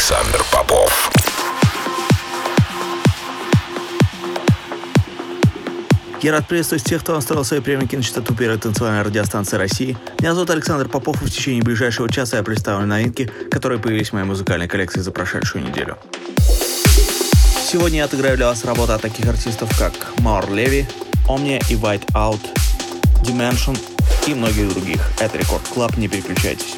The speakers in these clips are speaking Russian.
Александр Попов. Я рад приветствовать тех, кто настроил свои приемники на частоту первой танцевальной радиостанции России. Меня зовут Александр Попов, и в течение ближайшего часа я представлю новинки, которые появились в моей музыкальной коллекции за прошедшую неделю. Сегодня я отыграю для вас работы от таких артистов, как Maor Levi, Omnia и White Out, Dimension и многих других. Это Record Club, не переключайтесь.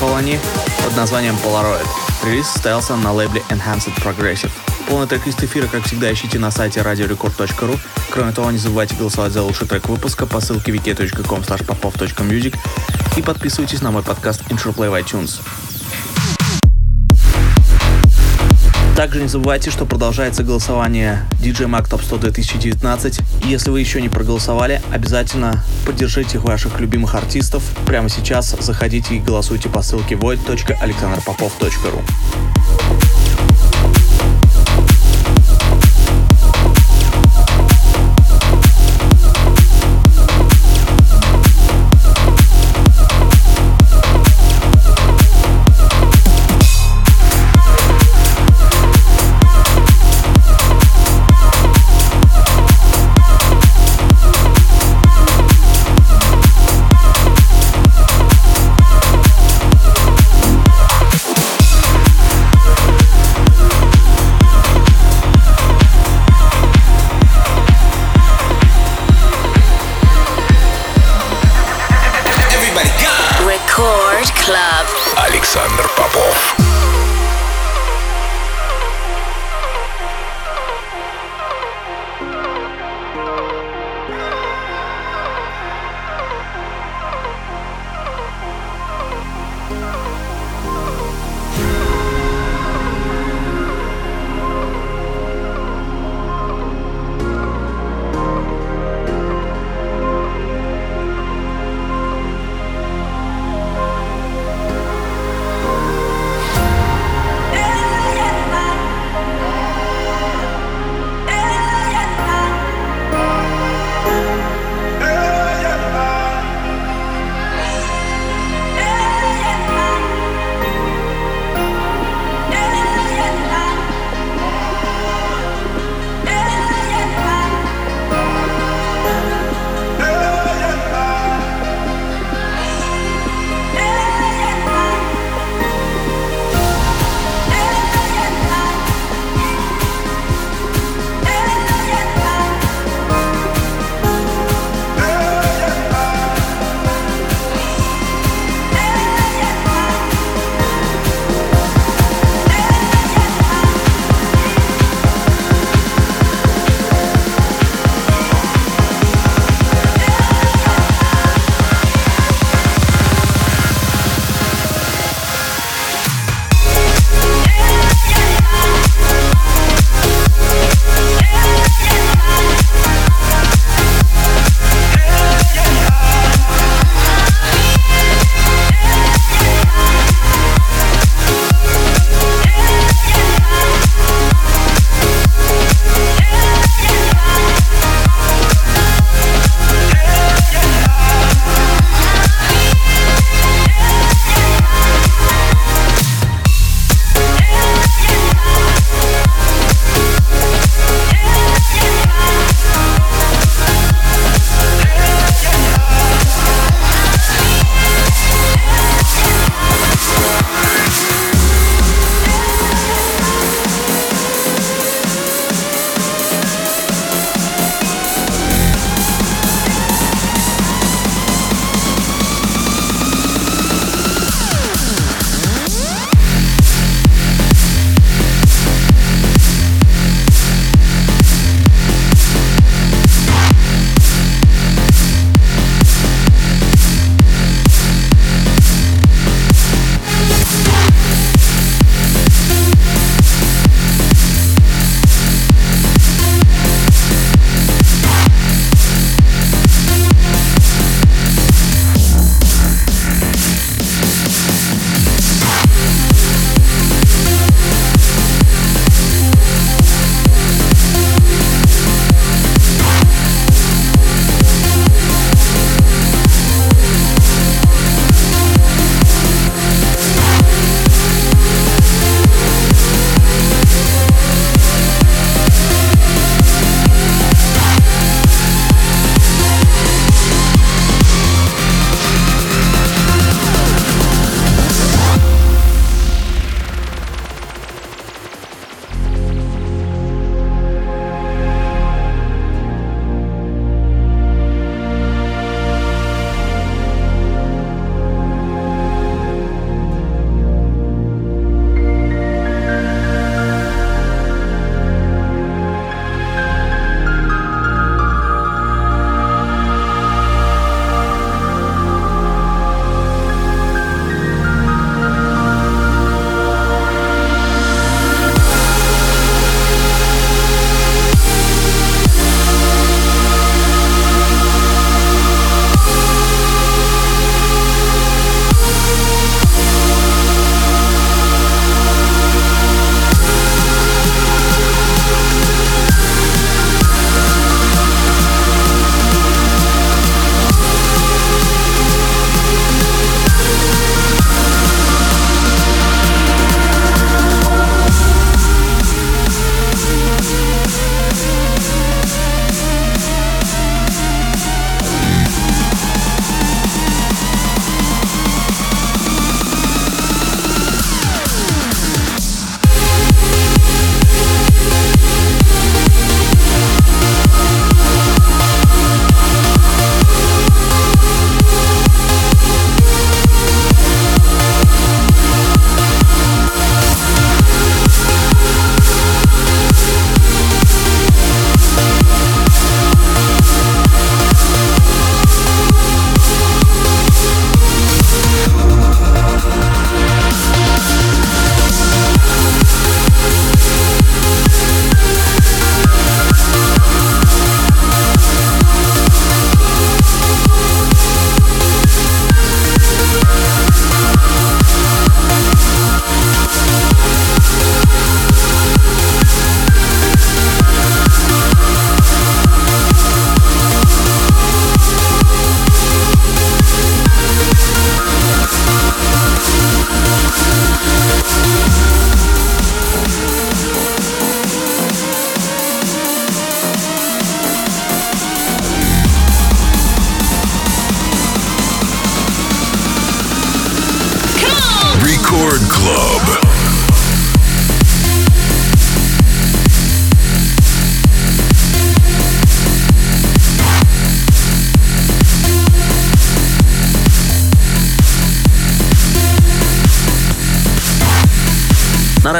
Colony под названием Polaroid. Релиз состоялся на лейбле Enhanced Progressive. Полный трек-лист эфира, как всегда, ищите на сайте radiorecord.ru. Кроме того, не забывайте голосовать за лучший трек выпуска по ссылке wiki.com popov.music и подписывайтесь на мой подкаст Intro Play в iTunes. Также не забывайте, что продолжается голосование DJ Mag Top 100 2019. И если вы еще не проголосовали, обязательно поддержите ваших любимых артистов. Прямо сейчас заходите и голосуйте по ссылке void.alexanderpopov.ru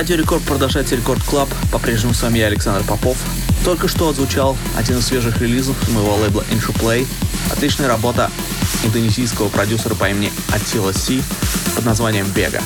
Радио Рекорд продолжается Record Club. По-прежнему с вами я, Александр Попов. Только что отзвучал один из свежих релизов моего лейбла Interplay. Отличная работа индонезийского продюсера по имени Attila Syah под названием «Бега».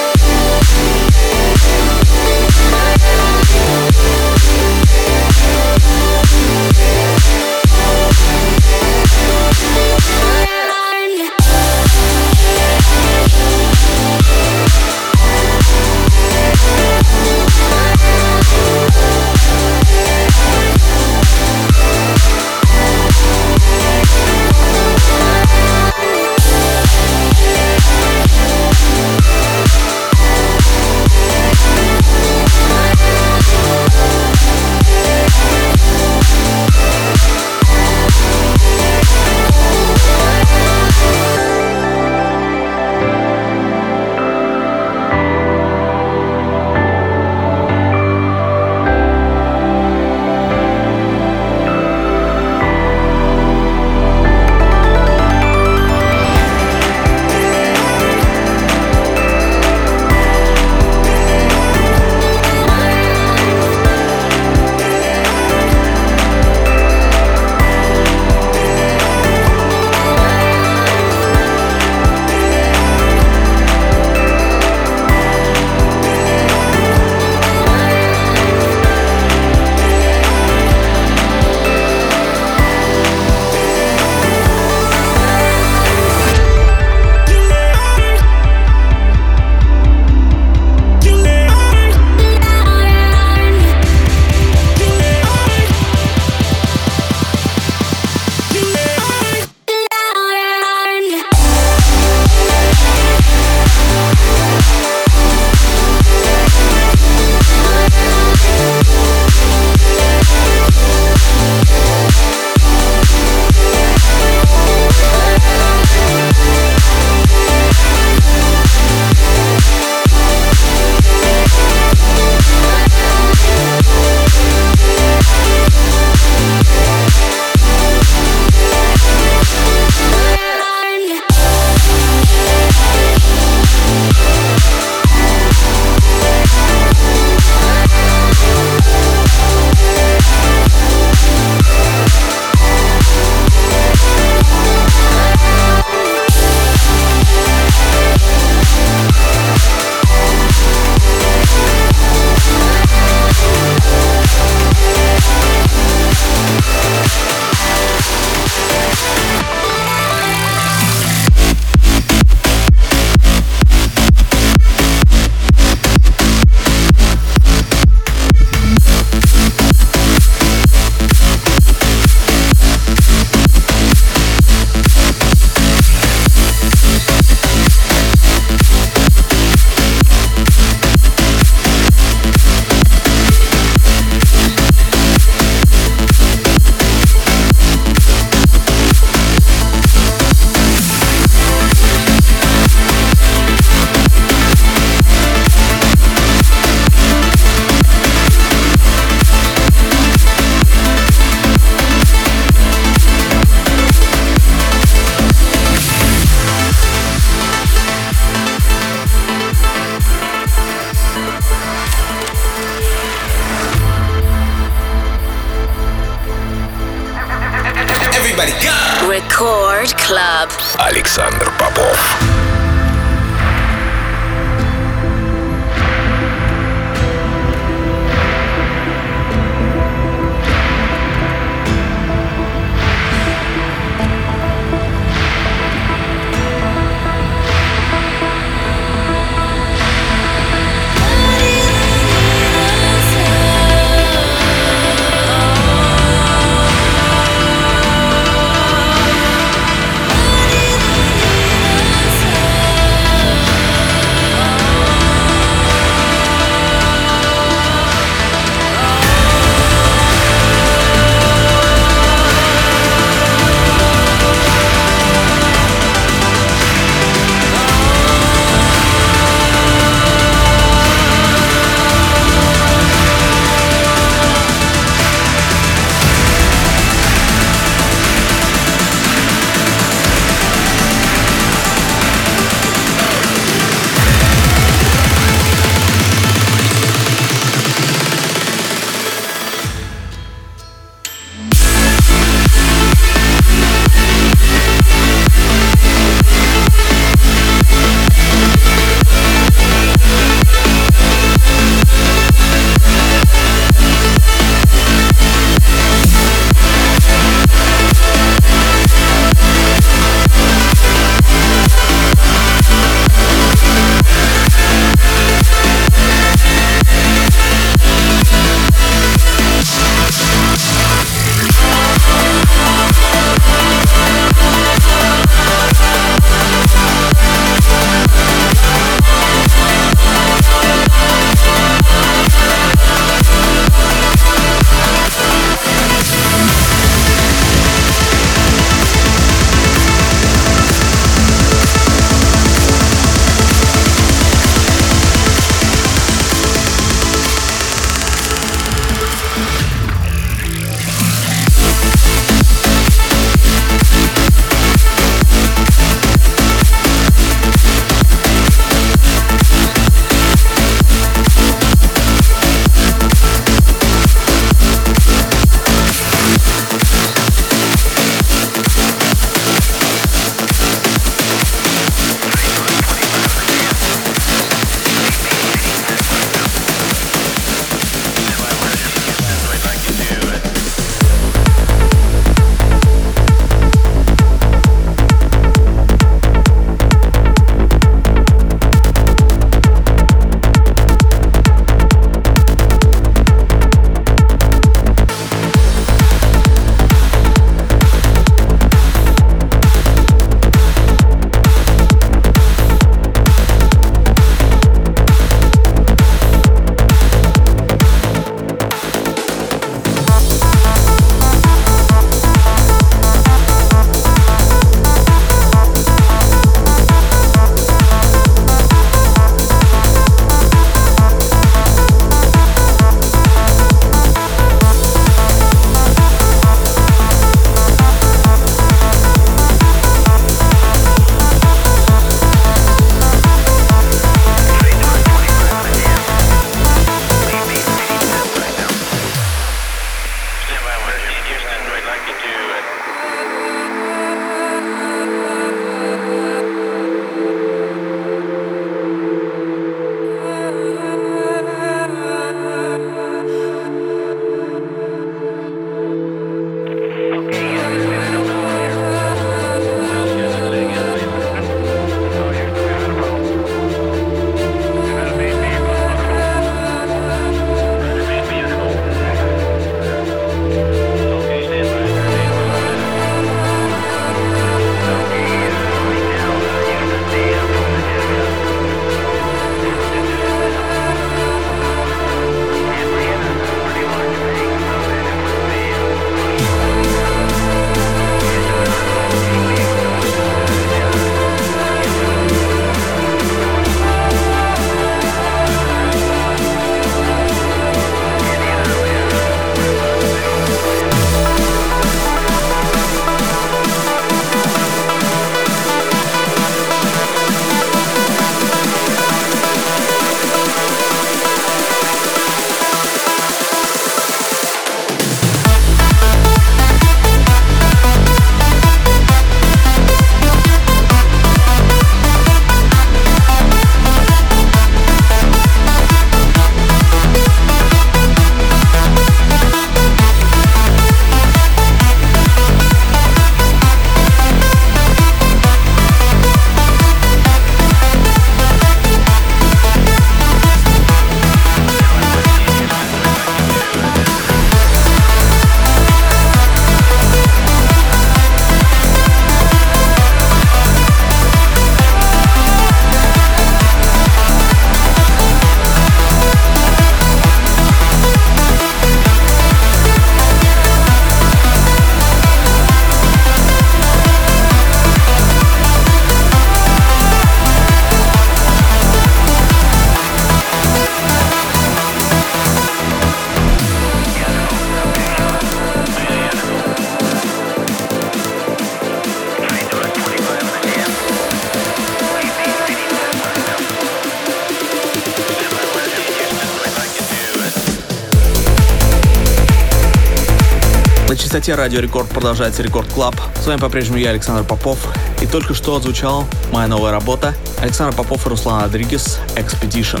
Частоте Радио Рекорд продолжается Record Club. С вами по-прежнему я, Александр Попов. И только что отзвучала моя новая работа Александр Попов и Руслан Радригес «Expedition».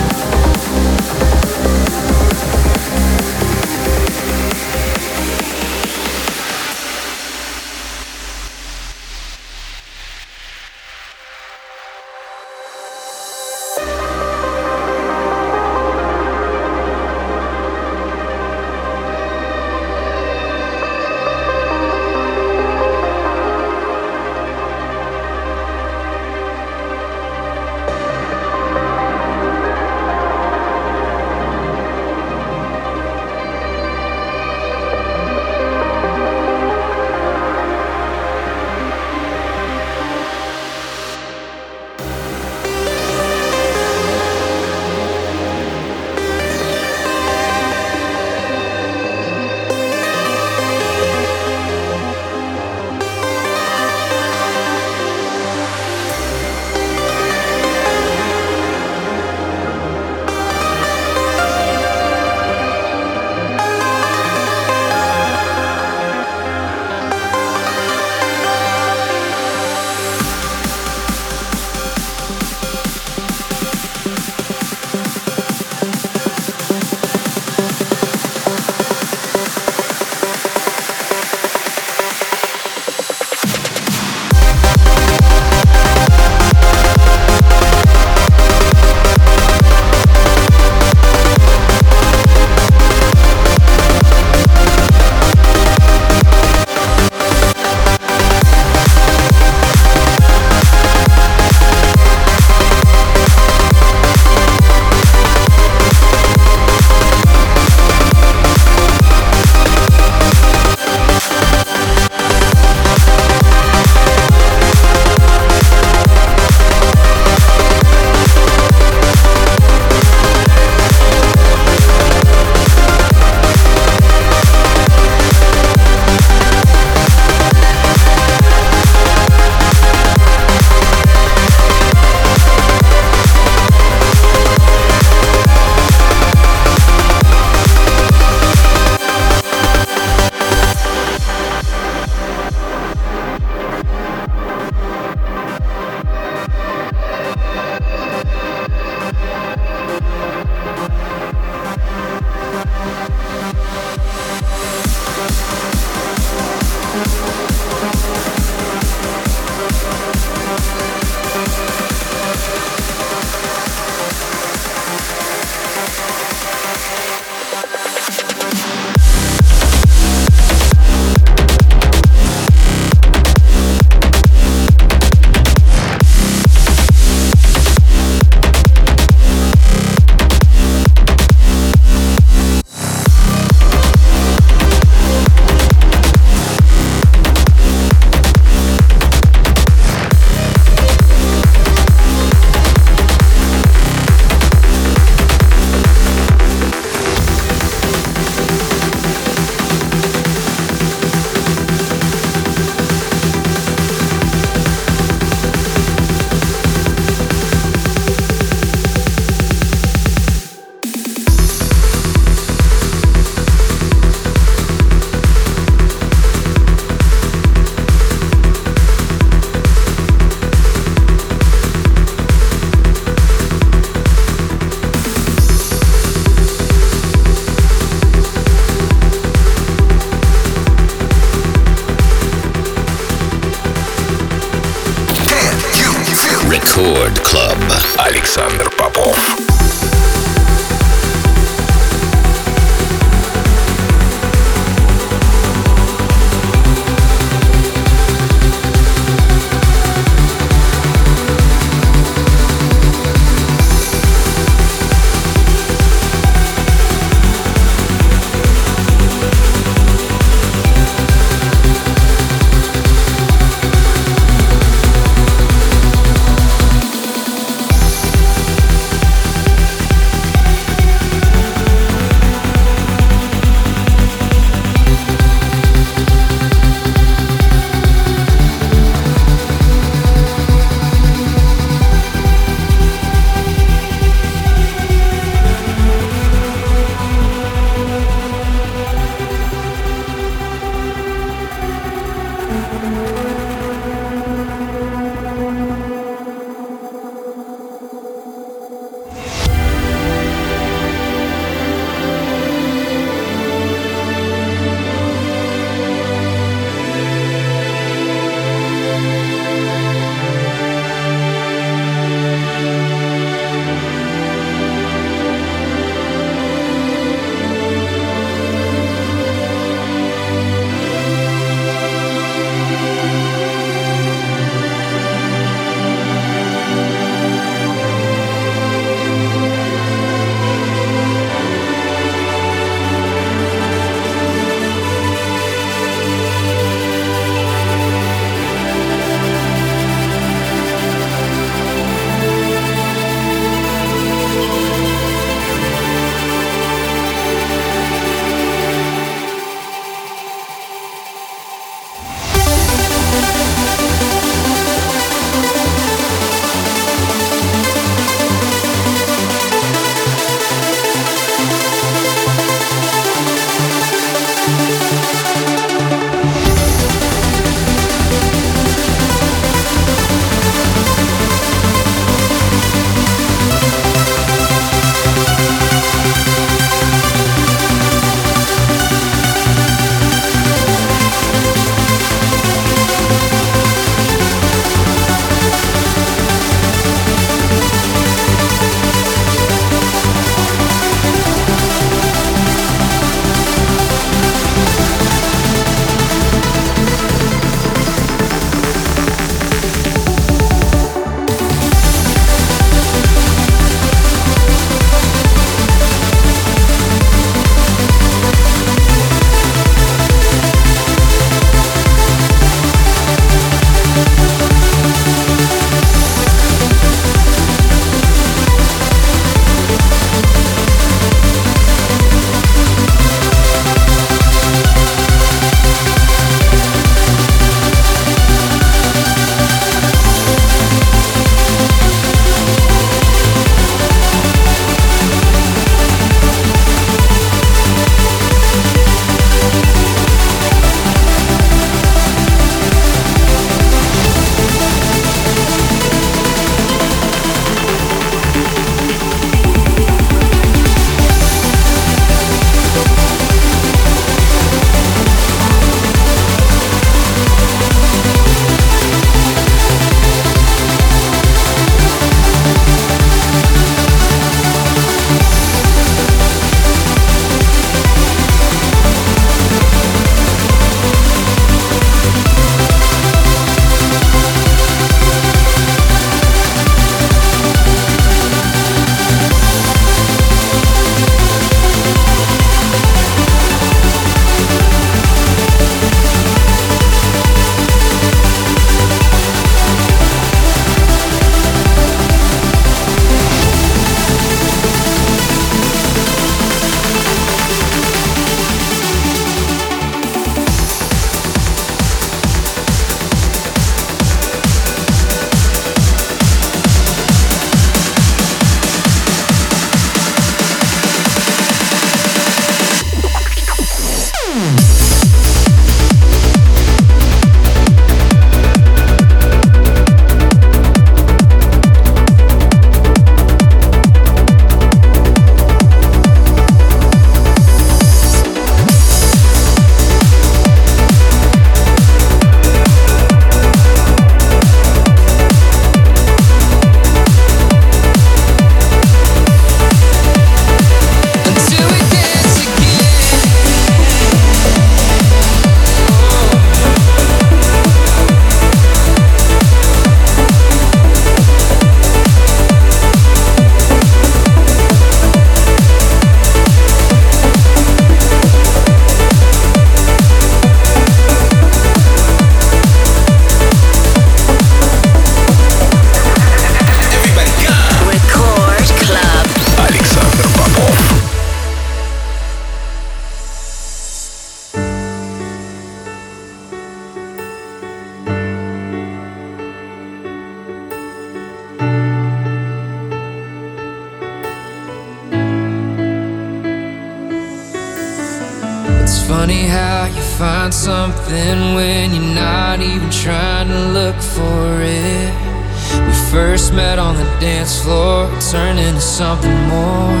Something more.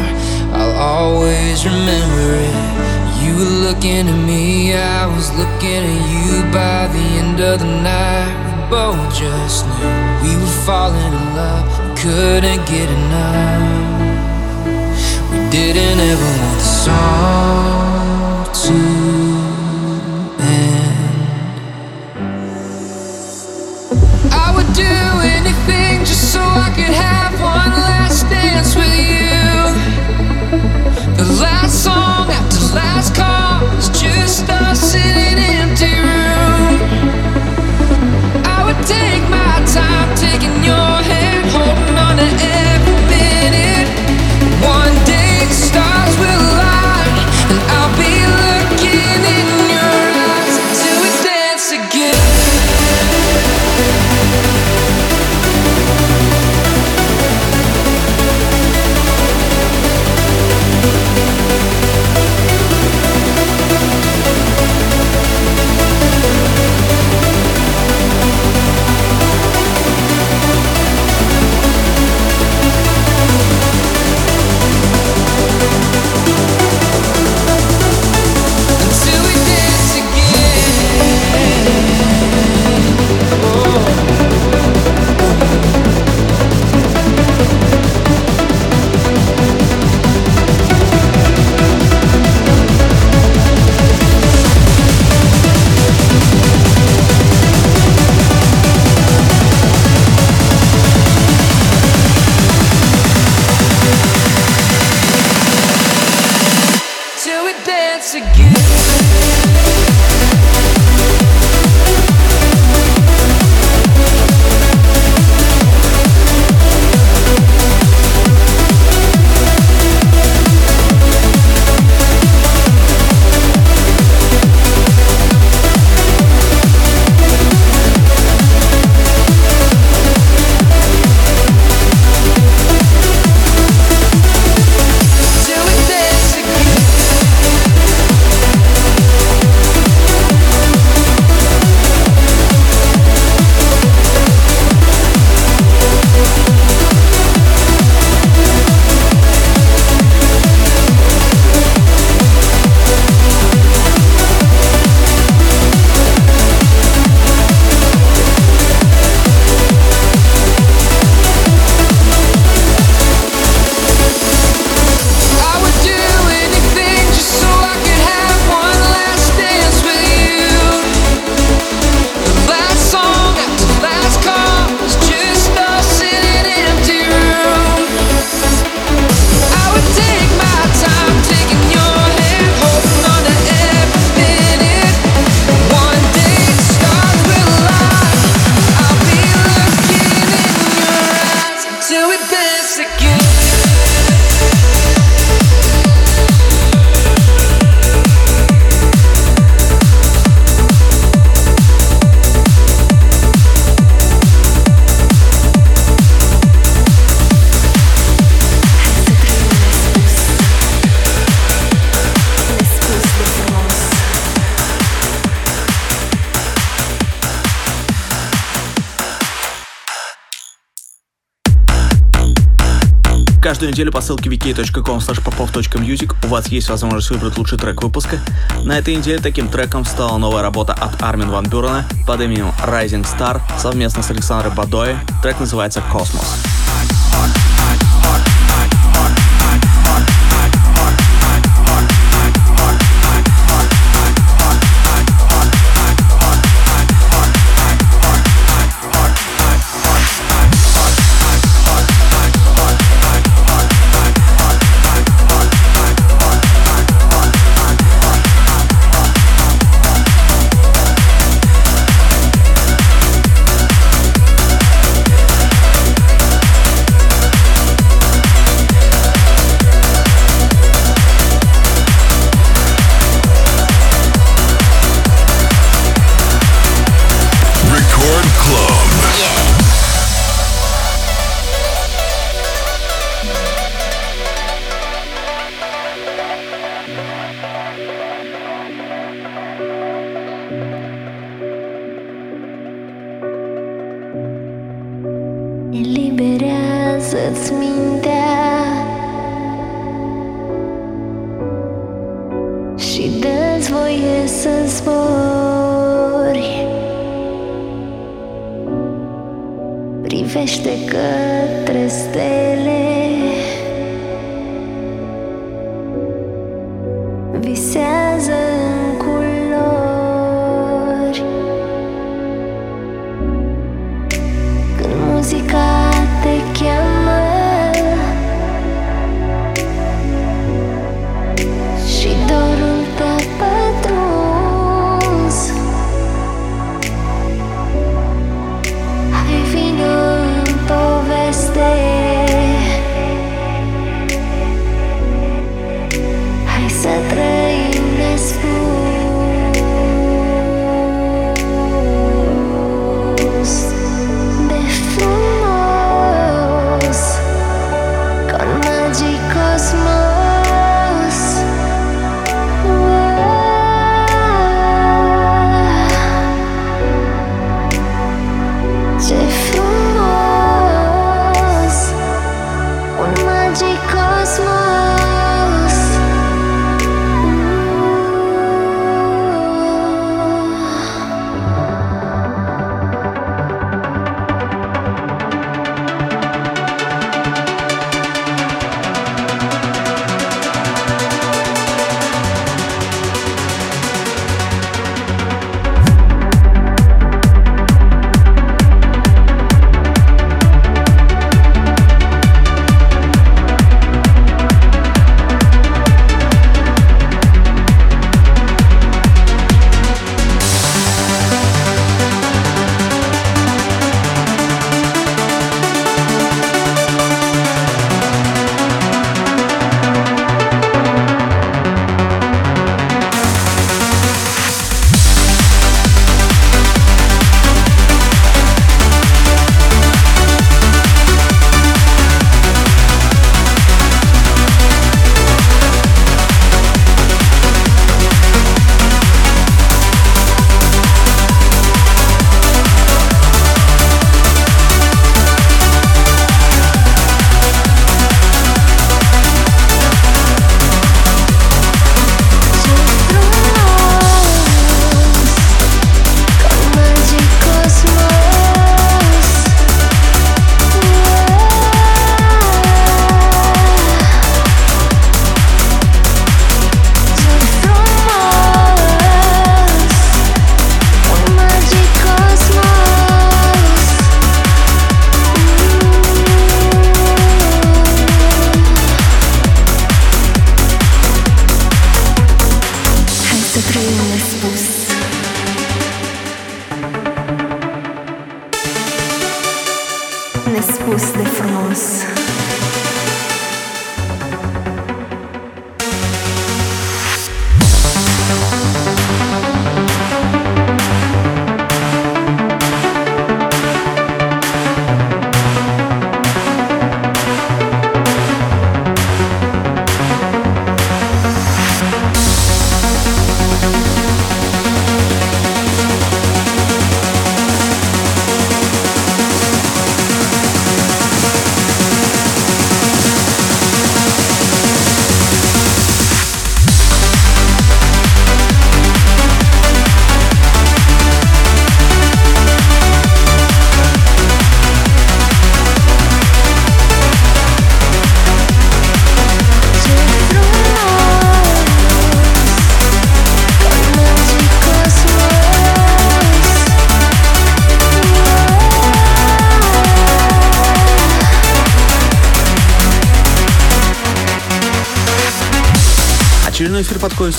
I'll always remember it. You were looking at me, I was looking at you by the end of the night. We both just knew we were falling in love, couldn't get enough. We didn't ever want the song to Каждую неделю по ссылке wiki.com popov.music у вас есть возможность выбрать лучший трек выпуска. На этой неделе таким треком стала новая работа от Армин Ван Бюрена под именем Rising Star совместно с Александром Бадоей. Трек называется «Космос». Nespus de frumos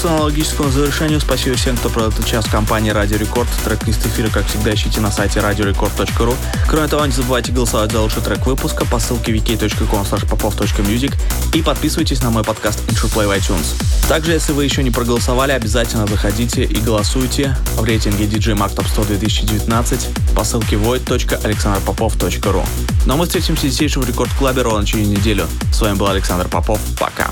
к аналогическому завершению. Спасибо всем, кто провел этот час в компании Радио Рекорд. Трек из эфира, как всегда, ищите на сайте radiorecord.ru. Кроме того, не забывайте голосовать за лучший трек выпуска по ссылке wiki.com popov.music и подписывайтесь на мой подкаст IntroPlay в iTunes. Также, если вы еще не проголосовали, обязательно заходите и голосуйте в рейтинге DJ Mag Top 100 2019 по ссылке void.alexanderpopov.ru. Ну а мы встретимся здесь же в Рекорд Клабе ровно через неделю. С вами был Александр Попов. Пока.